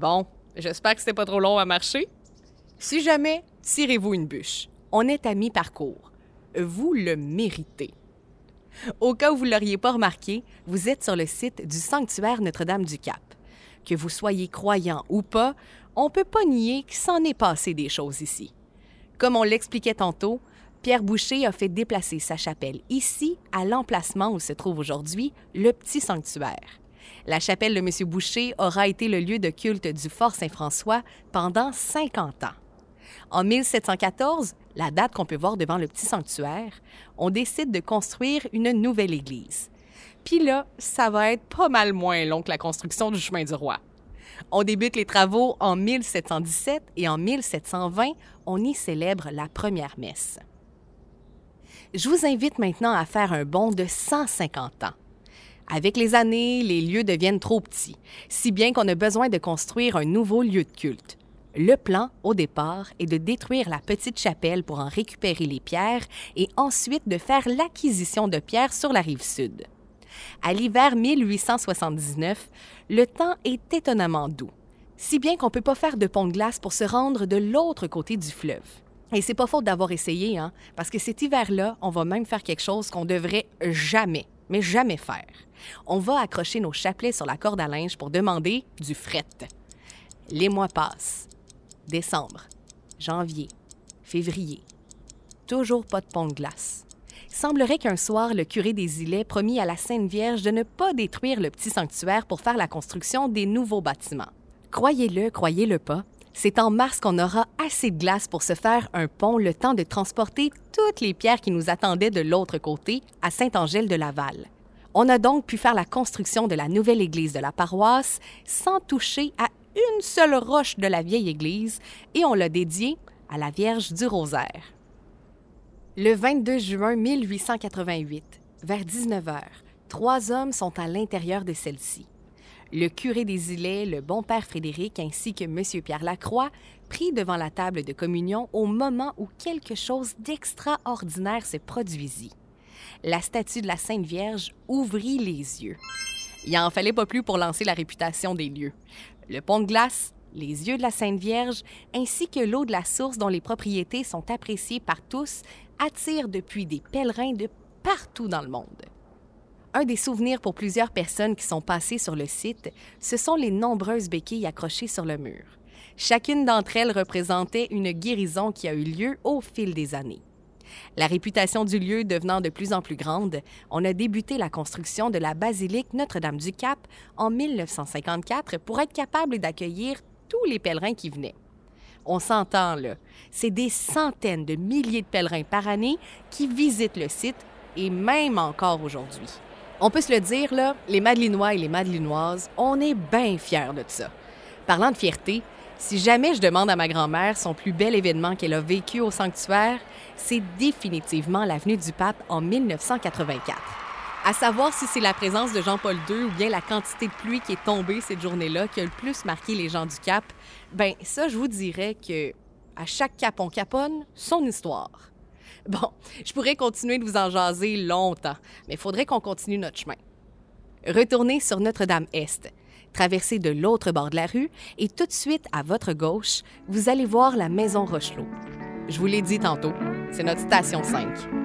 Bon, j'espère que c'était pas trop long à marcher. Si jamais, tirez-vous une bûche. On est à mi-parcours. Vous le méritez. Au cas où vous ne l'auriez pas remarqué, vous êtes sur le site du sanctuaire Notre-Dame-du-Cap. Que vous soyez croyant ou pas, on ne peut pas nier qu'il s'en est passé des choses ici. Comme on l'expliquait tantôt, Pierre Boucher a fait déplacer sa chapelle ici, à l'emplacement où se trouve aujourd'hui le petit sanctuaire. La chapelle de M. Boucher aura été le lieu de culte du Fort Saint-François pendant 50 ans. En 1714, la date qu'on peut voir devant le petit sanctuaire, on décide de construire une nouvelle église. Puis là, ça va être pas mal moins long que la construction du chemin du roi. On débute les travaux en 1717 et en 1720, on y célèbre la première messe. Je vous invite maintenant à faire un bond de 150 ans. Avec les années, les lieux deviennent trop petits, si bien qu'on a besoin de construire un nouveau lieu de culte. Le plan, au départ, est de détruire la petite chapelle pour en récupérer les pierres et ensuite de faire l'acquisition de pierres sur la rive sud. À l'hiver 1879, le temps est étonnamment doux, si bien qu'on ne peut pas faire de pont de glace pour se rendre de l'autre côté du fleuve. Et c'est pas faute d'avoir essayé, hein, parce que cet hiver-là, on va même faire quelque chose qu'on devrait jamais, mais jamais faire. On va accrocher nos chapelets sur la corde à linge pour demander du fret. Les mois passent décembre, janvier, février. Toujours pas de pont de glace. semblerait qu'un soir, le curé des îlets promit à la Sainte Vierge de ne pas détruire le petit sanctuaire pour faire la construction des nouveaux bâtiments. Croyez-le, croyez-le pas, c'est en mars qu'on aura assez de glace pour se faire un pont le temps de transporter toutes les pierres qui nous attendaient de l'autre côté, à Saint-Angèle-de-Laval. On a donc pu faire la construction de la nouvelle église de la paroisse sans toucher à une seule roche de la vieille église et on l'a dédiée à la Vierge du Rosaire. Le 22 juin 1888, vers 19 h, trois hommes sont à l'intérieur de celle-ci. Le curé des îlets, le bon père Frédéric ainsi que M. Pierre Lacroix pris devant la table de communion au moment où quelque chose d'extraordinaire se produisit. La statue de la Sainte Vierge ouvrit les yeux. Il en fallait pas plus pour lancer la réputation des lieux le pont de glace, les yeux de la Sainte Vierge, ainsi que l'eau de la source dont les propriétés sont appréciées par tous, attirent depuis des pèlerins de partout dans le monde. Un des souvenirs pour plusieurs personnes qui sont passées sur le site, ce sont les nombreuses béquilles accrochées sur le mur. Chacune d'entre elles représentait une guérison qui a eu lieu au fil des années. La réputation du lieu devenant de plus en plus grande, on a débuté la construction de la basilique Notre-Dame-du-Cap en 1954 pour être capable d'accueillir tous les pèlerins qui venaient. On s'entend là, c'est des centaines de milliers de pèlerins par année qui visitent le site et même encore aujourd'hui. On peut se le dire, les Madelinois et les Madelinoises, on est bien fiers de ça. Parlant de fierté, si jamais je demande à ma grand-mère son plus bel événement qu'elle a vécu au sanctuaire, c'est définitivement l'avenue du Pape en 1984. À savoir si c'est la présence de Jean-Paul II ou bien la quantité de pluie qui est tombée cette journée-là qui a le plus marqué les gens du Cap, ben ça, je vous dirais que à chaque cap on caponne, son histoire. Bon, je pourrais continuer de vous en jaser longtemps, mais il faudrait qu'on continue notre chemin. Retournez sur Notre-Dame-Est, traversez de l'autre bord de la rue et tout de suite à votre gauche, vous allez voir la maison Rochelot. Je vous l'ai dit tantôt, c'est notre station 5.